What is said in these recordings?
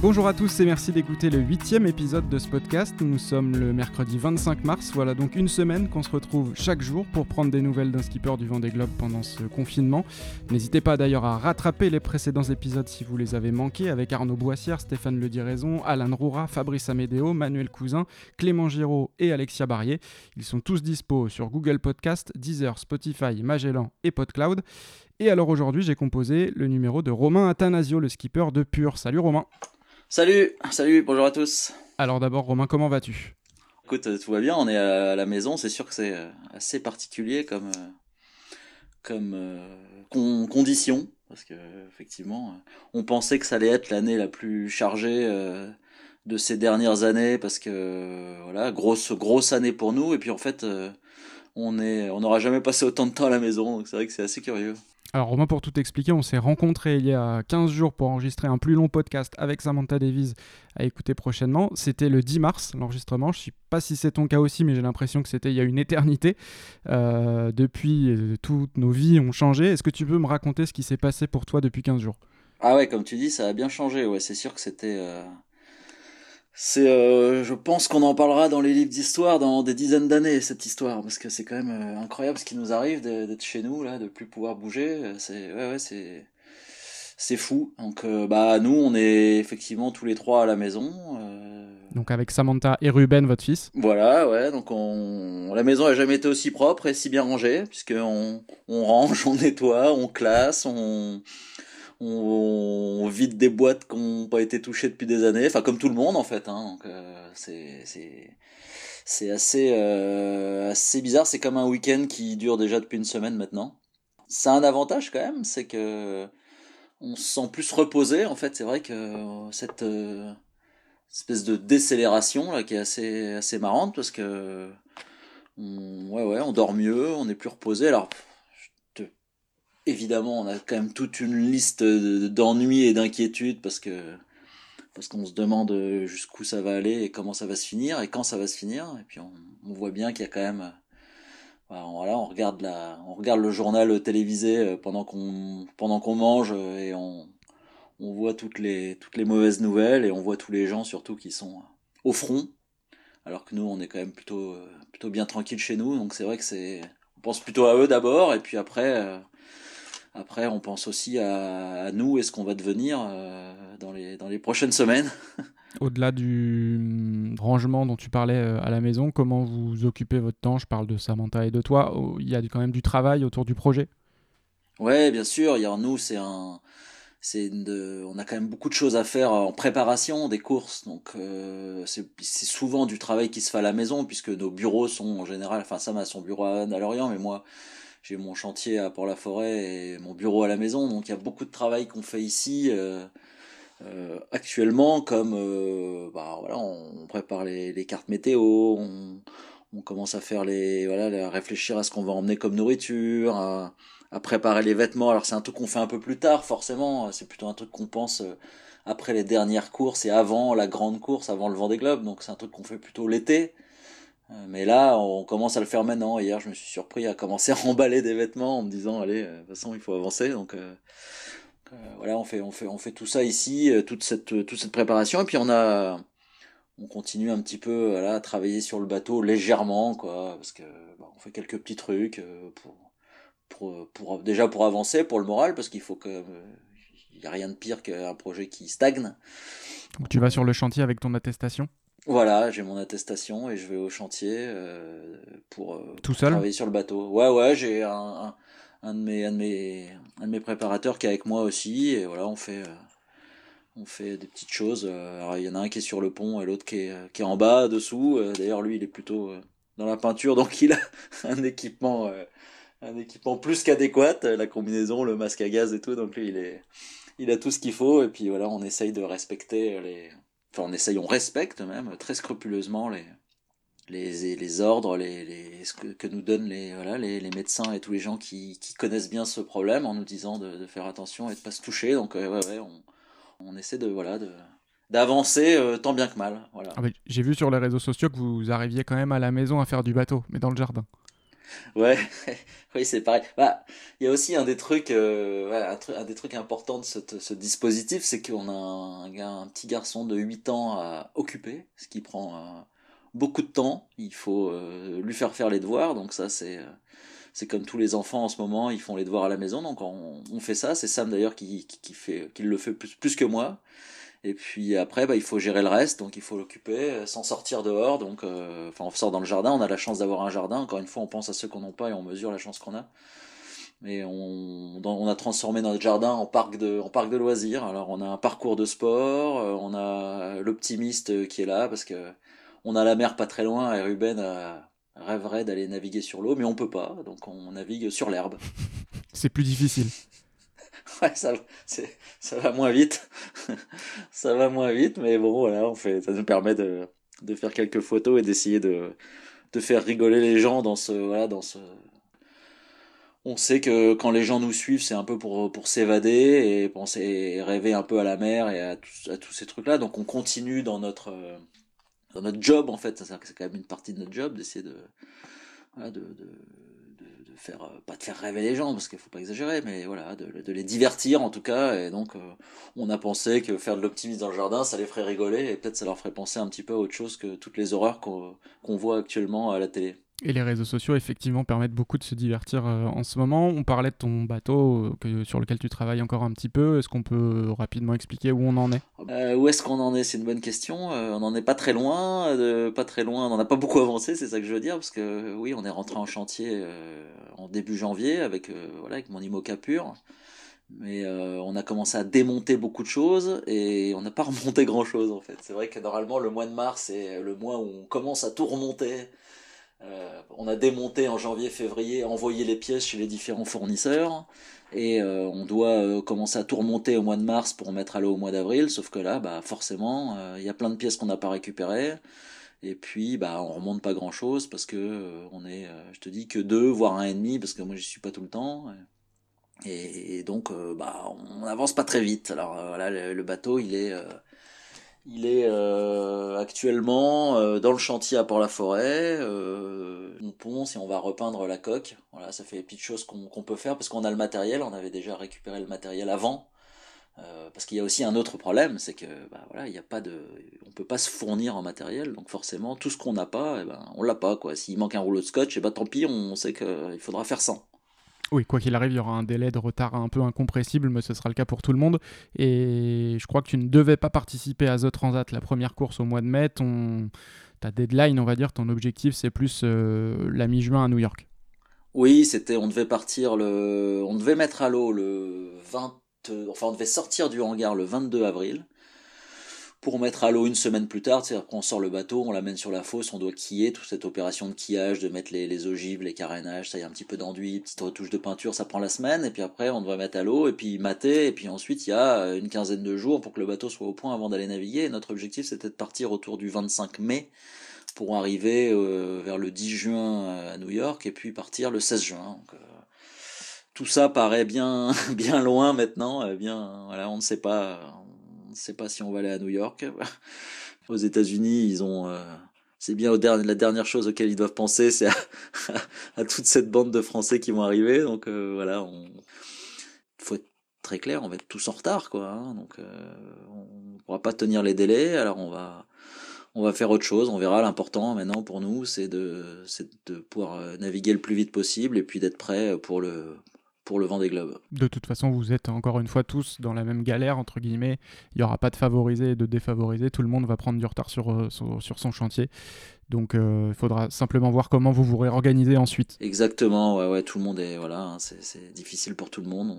Bonjour à tous et merci d'écouter le huitième épisode de ce podcast. Nous sommes le mercredi 25 mars, voilà donc une semaine qu'on se retrouve chaque jour pour prendre des nouvelles d'un skipper du Vendée Globe pendant ce confinement. N'hésitez pas d'ailleurs à rattraper les précédents épisodes si vous les avez manqués avec Arnaud Boissière, Stéphane Le Diraison, Alan Roura, Fabrice Amédéo, Manuel Cousin, Clément Giraud et Alexia Barrier. Ils sont tous dispo sur Google Podcast, Deezer, Spotify, Magellan et PodCloud. Et alors aujourd'hui, j'ai composé le numéro de Romain Athanasio, le skipper de Pure. Salut Romain. Salut, salut, bonjour à tous. Alors d'abord, Romain, comment vas-tu? Écoute, euh, tout va bien, on est à la maison, c'est sûr que c'est euh, assez particulier comme, euh, comme condition, parce que effectivement, on pensait que ça allait être l'année la plus chargée de ces dernières années, parce que voilà, grosse, grosse année pour nous, et puis en fait, on est, on n'aura jamais passé autant de temps à la maison, donc c'est vrai que c'est assez curieux. Alors Romain, pour tout expliquer, on s'est rencontrés il y a 15 jours pour enregistrer un plus long podcast avec Samantha Davies à écouter prochainement. C'était le 10 mars l'enregistrement. Je ne sais pas si c'est ton cas aussi, mais j'ai l'impression que c'était il y a une éternité. Euh, depuis, euh, toutes nos vies ont changé. Est-ce que tu peux me raconter ce qui s'est passé pour toi depuis 15 jours? Ah ouais, comme tu dis, ça a bien changé. Ouais, c'est sûr que c'était... Euh, c'est, euh, je pense qu'on en parlera dans les livres d'histoire dans des dizaines d'années cette histoire parce que c'est quand même euh, incroyable ce qui nous arrive d'être chez nous là, de plus pouvoir bouger. C'est, ouais, ouais, c'est, c'est fou. Donc, euh, bah, nous, on est effectivement tous les trois à la maison. Donc avec Samantha et Ruben, votre fils. Voilà, ouais. Donc on, la maison a jamais été aussi propre et si bien rangée puisque on, on range, on nettoie, on classe, on on, vide des boîtes qui n'ont pas été touchées depuis des années, enfin comme tout le monde en fait. Hein, donc euh, c'est c'est assez euh, assez bizarre. C'est comme un week-end qui dure déjà depuis une semaine maintenant. A un avantage quand même, c'est que on se sent plus reposé. En fait, c'est vrai que cette euh, espèce de décélération là qui est assez assez marrante parce que ouais ouais on dort mieux, on est plus reposé. Alors évidemment, on a quand même toute une liste d'ennuis et d'inquiétudes parce que parce qu'on se demande jusqu'où ça va aller et comment ça va se finir et quand ça va se finir. Et puis on, voit bien qu'il y a quand même voilà, on regarde la, on regarde le journal télévisé euh, pendant qu'on pendant qu'on mange et on on voit toutes les toutes les mauvaises nouvelles et on voit tous les gens surtout qui sont au front alors que nous on est quand même plutôt plutôt bien tranquille chez nous donc c'est vrai que c'est on pense plutôt à eux d'abord et puis après euh, après, on pense aussi à, nous et ce qu'on va devenir euh, dans, les, dans les prochaines semaines. Au-delà du hum, rangement dont tu parlais euh, à la maison, comment vous occupez votre temps? Je parle de Samantha et de toi. Il y a quand même du travail autour du projet? Ouais, bien sûr. Nous, c'est un, c'est de, on a quand même beaucoup de choses à faire en préparation des courses. Donc euh, c'est souvent du travail qui se fait à la maison puisque nos bureaux sont en général, enfin Sam a son bureau à, à Lorient, mais moi j'ai mon chantier à Port-la-Forêt et mon bureau à la maison, donc il y a beaucoup de travail qu'on fait ici euh, euh, actuellement, comme euh, bah, voilà, on prépare les, cartes météo, on, on, commence à faire les voilà, à réfléchir à ce qu'on va emmener comme nourriture, à, à préparer les vêtements. Alors c'est un truc qu'on fait un peu plus tard, forcément, c'est plutôt un truc qu'on pense après les dernières courses et avant la grande course, avant le Vendée Globe, donc c'est un truc qu'on fait plutôt l'été. Euh, mais là, on commence à le faire maintenant. Hier, je me suis surpris à commencer à remballer des vêtements en me disant, allez, euh, de toute façon, il faut avancer. Donc, euh, voilà, on fait, on fait, on fait tout ça ici, toute cette, toute cette préparation. Et puis, on a, on continue un petit peu, voilà, à travailler sur le bateau légèrement, quoi, parce que, bah, on fait quelques petits trucs pour, pour, pour, déjà pour avancer, pour le moral, parce qu'il faut que, il n'y a rien de pire qu'un projet qui stagne. Donc, tu vas sur le chantier avec ton attestation? Voilà, j'ai mon attestation et je vais au chantier euh, pour, euh, Tout seul? travailler sur le bateau. Ouais, ouais, j'ai un, un, de mes, un, de mes, un de mes préparateurs qui est avec moi aussi et voilà, on fait, euh, on fait des petites choses. Alors, il y en a un qui est sur le pont et l'autre qui est, qui est en bas, dessous. D'ailleurs, lui, il est plutôt dans la peinture, donc il a un équipement, un équipement plus qu'adéquat, la combinaison, le masque à gaz et tout. Donc lui, il est, il a tout ce qu'il faut et puis voilà, on essaye de respecter les on essaye, on respecte même très scrupuleusement les, les, ordres, les, que, nous donnent les, médecins et tous les gens qui, connaissent bien ce problème en nous disant de, faire attention et de pas se toucher. Donc on, essaie de voilà d'avancer euh, tant bien que mal. Ah J'ai vu sur les réseaux sociaux que vous arriviez quand même à la maison à faire du bateau, mais dans le jardin. Ouais, oui, c'est pareil. Bah, il y a aussi un des trucs, euh, un, des trucs importants de ce, dispositif, c'est qu'on a un, un, petit garçon de 8 ans à occuper, ce qui prend euh, beaucoup de temps. Il faut euh, lui faire faire les devoirs, donc ça c'est comme tous les enfants en ce moment, ils font les devoirs à la maison, donc on, fait ça. C'est Sam d'ailleurs qui, qui, fait, qui le fait plus, plus que moi. Et puis après, bah, il faut gérer le reste, donc il faut l'occuper, euh, sans sortir dehors. Donc, euh, enfin, on sort dans le jardin. On a la chance d'avoir un jardin. Encore une fois, on pense à ceux qu'on n'a pas et on mesure la chance qu'on a. Mais on, on, a transformé notre jardin en parc de, en parc de loisirs. Alors, on a un parcours de sport. Euh, on a l'optimiste qui est là parce que on a la mer pas très loin et Ruben rêverait d'aller naviguer sur l'eau, mais on peut pas. Donc, on navigue sur l'herbe. C'est plus difficile. ouais, ça, ça va moins vite. ça va moins vite, mais bon, voilà, on fait, ça nous permet de, de faire quelques photos et d'essayer de, de faire rigoler les gens dans ce, voilà, dans ce, on sait que quand les gens nous suivent, c'est un peu pour, pour s'évader et penser et rêver un peu à la mer et à, à tous ces trucs-là. Donc on continue dans notre, dans notre job, en fait. C'est quand même une partie de notre job d'essayer de, voilà, de, de, faire euh, pas de faire rêver les gens parce qu'il faut pas exagérer mais voilà de, les divertir en tout cas et donc euh, on a pensé que faire de l'optimisme dans le jardin ça les ferait rigoler et peut-être ça leur ferait penser un petit peu à autre chose que toutes les horreurs qu'on voit actuellement à la télé. Et les réseaux sociaux, effectivement, permettent beaucoup de se divertir euh, en ce moment. On parlait de ton bateau que, sur lequel tu travailles encore un petit peu. Est-ce qu'on peut rapidement expliquer où on en est? Où est-ce qu'on en est? C'est une bonne question. on n'en est pas très loin. Pas très loin. On n'en a pas beaucoup avancé, c'est ça que je veux dire. Parce que oui, on est rentré en chantier début janvier avec, euh, voilà, avec mon IMOCA. Mais euh, on a commencé à démonter beaucoup de choses et on n'a pas remonté grand chose en fait. C'est vrai que normalement le mois de mars c'est le mois où on commence à tout remonter. Euh, on a démonté en janvier, février, envoyé les pièces chez les différents fournisseurs et on doit commencer à tout remonter au mois de mars pour mettre à l'eau au mois d'avril. Sauf que là, bah forcément, il y a plein de pièces qu'on n'a pas récupérées. Et puis, bah, on remonte pas grand chose parce que euh, on est, euh, je te dis, que deux, voire un et demi, parce que moi, je suis pas tout le temps. Et, donc, euh, bah, on avance pas très vite. Alors voilà, le, bateau, il est, il est actuellement dans le chantier à Port-la-Forêt. on ponce et on va repeindre la coque. Voilà, ça fait des petites choses qu'on peut faire parce qu'on a le matériel. On avait déjà récupéré le matériel avant. Euh, parce qu'il y a aussi un autre problème, c'est que bah, voilà, il y a pas de, on peut pas se fournir en matériel, donc forcément tout ce qu'on n'a pas, eh ben, on l'a pas quoi. S'il manque un rouleau de scotch, eh ben, tant pis, on sait qu'il faudra faire sans. Oui, quoi qu'il arrive, il y aura un délai de retard un peu incompressible, mais ce sera le cas pour tout le monde. Et je crois que tu ne devais pas participer à The Transat, la première course au mois de mai. Ton... Ta deadline, on va dire, ton objectif, c'est plus euh, la mi-juin à New York. Oui, c'était, on devait partir le, on devait mettre à l'eau le 20 enfin on devait sortir du hangar le 22 avril pour mettre à l'eau une semaine plus tard, c'est-à-dire qu'on sort le bateau, on l'amène sur la fosse, on doit quiller, toute cette opération de quillage, de mettre les, ogives, les carénages, ça y a un petit peu d'enduit, petite retouche de peinture, ça prend la semaine, et puis après on doit mettre à l'eau, et puis mater, et puis ensuite il y a une quinzaine de jours pour que le bateau soit au point avant d'aller naviguer, et notre objectif c'était de partir autour du 25 mai pour arriver euh, vers le 10 juin à New York, et puis partir le 16 juin. Euh, tout ça paraît bien, bien loin maintenant. Euh, bien, voilà, on ne sait pas, on ne sait pas si on va aller à New York. Aux États-Unis, ils ont, euh, c'est bien la dernière chose auquel ils doivent penser, c'est à, toute cette bande de Français qui vont arriver. Donc euh, voilà, on faut être très clair, on va être tous en retard, quoi. Hein. donc on pourra pas tenir les délais. Alors on va on va faire autre chose, on verra. L'important maintenant pour nous, c'est de, de pouvoir naviguer le plus vite possible et puis d'être prêt pour le, pour le des globes. De toute façon, vous êtes encore une fois tous dans la même galère, entre guillemets. Il n'y aura pas de favorisé et de défavorisé. Tout le monde va prendre du retard sur, euh, sur, son chantier. Donc euh, il faudra simplement voir comment vous vous réorganisez ensuite. Exactement, ouais, ouais, tout le monde est. Voilà, hein, c'est difficile pour tout le monde.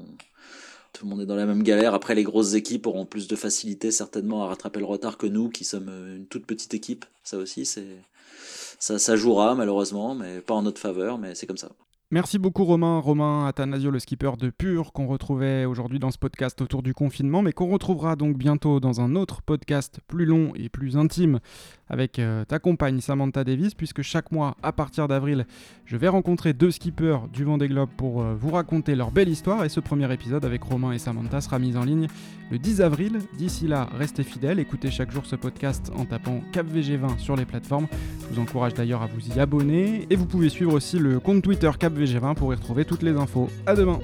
Tout le monde est dans la même galère. Après, les grosses équipes auront plus de facilité certainement à rattraper le retard que nous, qui sommes euh, une toute petite équipe. Ça aussi, c'est ça, ça jouera malheureusement, mais pas en notre faveur, mais c'est comme ça. Merci beaucoup Romain, Romain Athanasio, le skipper de Pure, qu'on retrouvait aujourd'hui dans ce podcast autour du confinement, mais qu'on retrouvera donc bientôt dans un autre podcast plus long et plus intime avec euh, ta compagne Samantha Davis, puisque chaque mois, à partir d'avril, je vais rencontrer deux skippers du Vendée Globe pour euh, vous raconter leur belle histoire, et ce premier épisode avec Romain et Samantha sera mis en ligne le 10 avril. D'ici là, restez fidèles, écoutez chaque jour ce podcast en tapant CapVG20 sur les plateformes. Je vous encourage d'ailleurs à vous y abonner, et vous pouvez suivre aussi le compte Twitter CapVG20 pour y retrouver toutes les infos. A demain